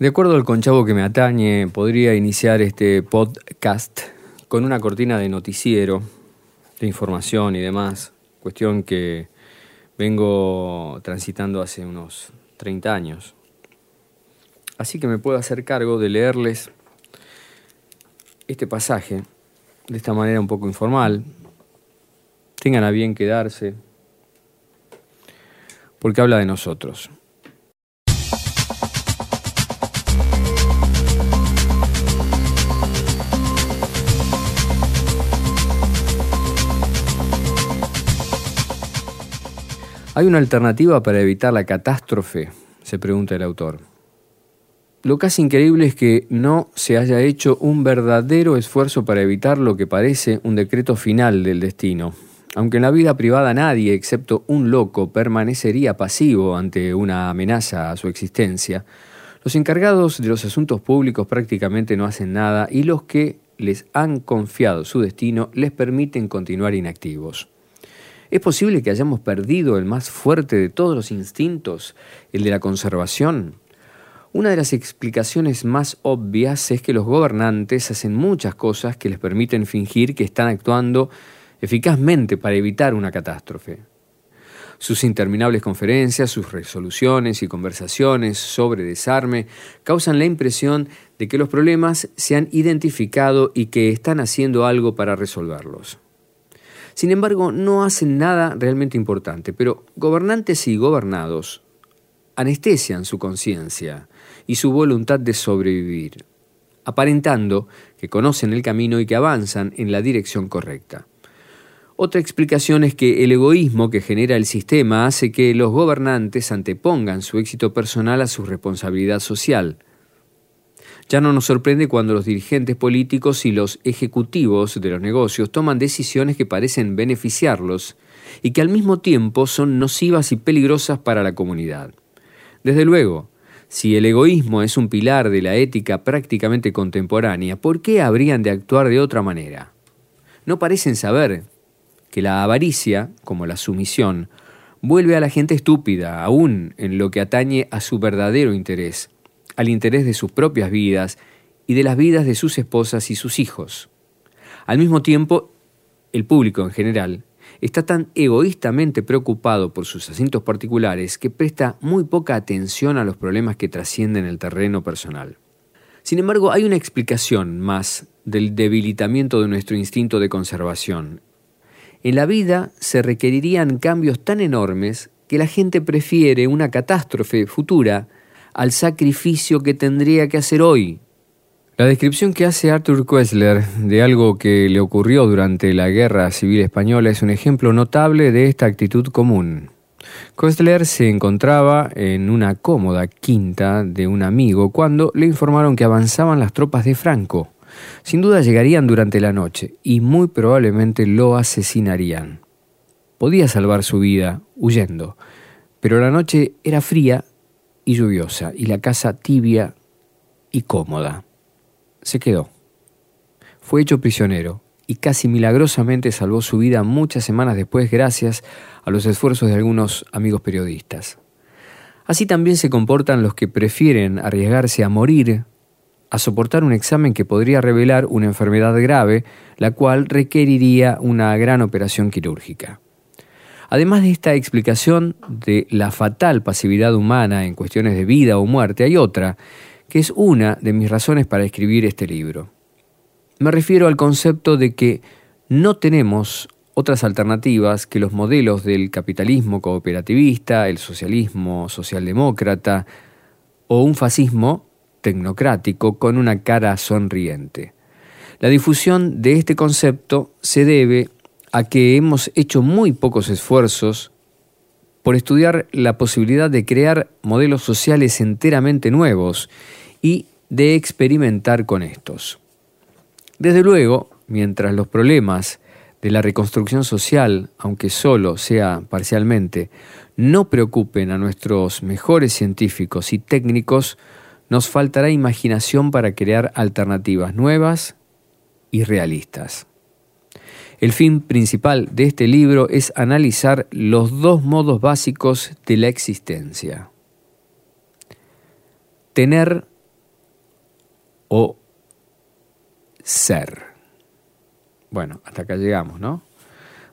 De acuerdo al conchavo que me atañe, podría iniciar este podcast con una cortina de noticiero, de información y demás, cuestión que vengo transitando hace unos 30 años. Así que me puedo hacer cargo de leerles este pasaje de esta manera un poco informal. Tengan a bien quedarse, porque habla de nosotros. ¿Hay una alternativa para evitar la catástrofe? se pregunta el autor. Lo casi increíble es que no se haya hecho un verdadero esfuerzo para evitar lo que parece un decreto final del destino. Aunque en la vida privada nadie, excepto un loco, permanecería pasivo ante una amenaza a su existencia, los encargados de los asuntos públicos prácticamente no hacen nada y los que les han confiado su destino les permiten continuar inactivos. ¿Es posible que hayamos perdido el más fuerte de todos los instintos, el de la conservación? Una de las explicaciones más obvias es que los gobernantes hacen muchas cosas que les permiten fingir que están actuando eficazmente para evitar una catástrofe. Sus interminables conferencias, sus resoluciones y conversaciones sobre desarme causan la impresión de que los problemas se han identificado y que están haciendo algo para resolverlos. Sin embargo, no hacen nada realmente importante, pero gobernantes y gobernados anestesian su conciencia y su voluntad de sobrevivir, aparentando que conocen el camino y que avanzan en la dirección correcta. Otra explicación es que el egoísmo que genera el sistema hace que los gobernantes antepongan su éxito personal a su responsabilidad social, ya no nos sorprende cuando los dirigentes políticos y los ejecutivos de los negocios toman decisiones que parecen beneficiarlos y que al mismo tiempo son nocivas y peligrosas para la comunidad. Desde luego, si el egoísmo es un pilar de la ética prácticamente contemporánea, ¿por qué habrían de actuar de otra manera? No parecen saber que la avaricia, como la sumisión, vuelve a la gente estúpida, aún en lo que atañe a su verdadero interés, al interés de sus propias vidas y de las vidas de sus esposas y sus hijos. Al mismo tiempo, el público en general está tan egoístamente preocupado por sus asuntos particulares que presta muy poca atención a los problemas que trascienden el terreno personal. Sin embargo, hay una explicación más del debilitamiento de nuestro instinto de conservación. En la vida se requerirían cambios tan enormes que la gente prefiere una catástrofe futura al sacrificio que tendría que hacer hoy. La descripción que hace Arthur Koestler de algo que le ocurrió durante la Guerra Civil Española es un ejemplo notable de esta actitud común. Koestler se encontraba en una cómoda quinta de un amigo cuando le informaron que avanzaban las tropas de Franco. Sin duda llegarían durante la noche y muy probablemente lo asesinarían. Podía salvar su vida huyendo, pero la noche era fría y lluviosa y la casa tibia y cómoda. Se quedó. Fue hecho prisionero y casi milagrosamente salvó su vida muchas semanas después gracias a los esfuerzos de algunos amigos periodistas. Así también se comportan los que prefieren arriesgarse a morir a soportar un examen que podría revelar una enfermedad grave, la cual requeriría una gran operación quirúrgica. Además de esta explicación de la fatal pasividad humana en cuestiones de vida o muerte, hay otra, que es una de mis razones para escribir este libro. Me refiero al concepto de que no tenemos otras alternativas que los modelos del capitalismo cooperativista, el socialismo socialdemócrata o un fascismo tecnocrático con una cara sonriente. La difusión de este concepto se debe a que hemos hecho muy pocos esfuerzos por estudiar la posibilidad de crear modelos sociales enteramente nuevos y de experimentar con estos. Desde luego, mientras los problemas de la reconstrucción social, aunque solo sea parcialmente, no preocupen a nuestros mejores científicos y técnicos, nos faltará imaginación para crear alternativas nuevas y realistas. El fin principal de este libro es analizar los dos modos básicos de la existencia. Tener o ser. Bueno, hasta acá llegamos, ¿no?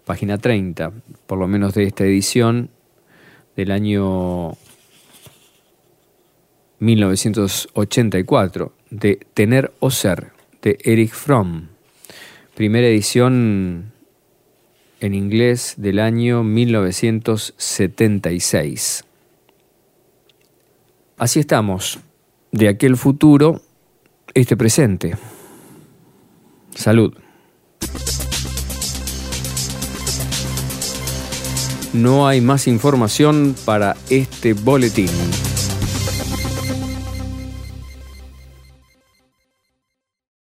Página 30, por lo menos de esta edición del año 1984, de Tener o Ser, de Eric Fromm. Primera edición en inglés del año 1976. Así estamos, de aquel futuro, este presente. Salud. No hay más información para este boletín.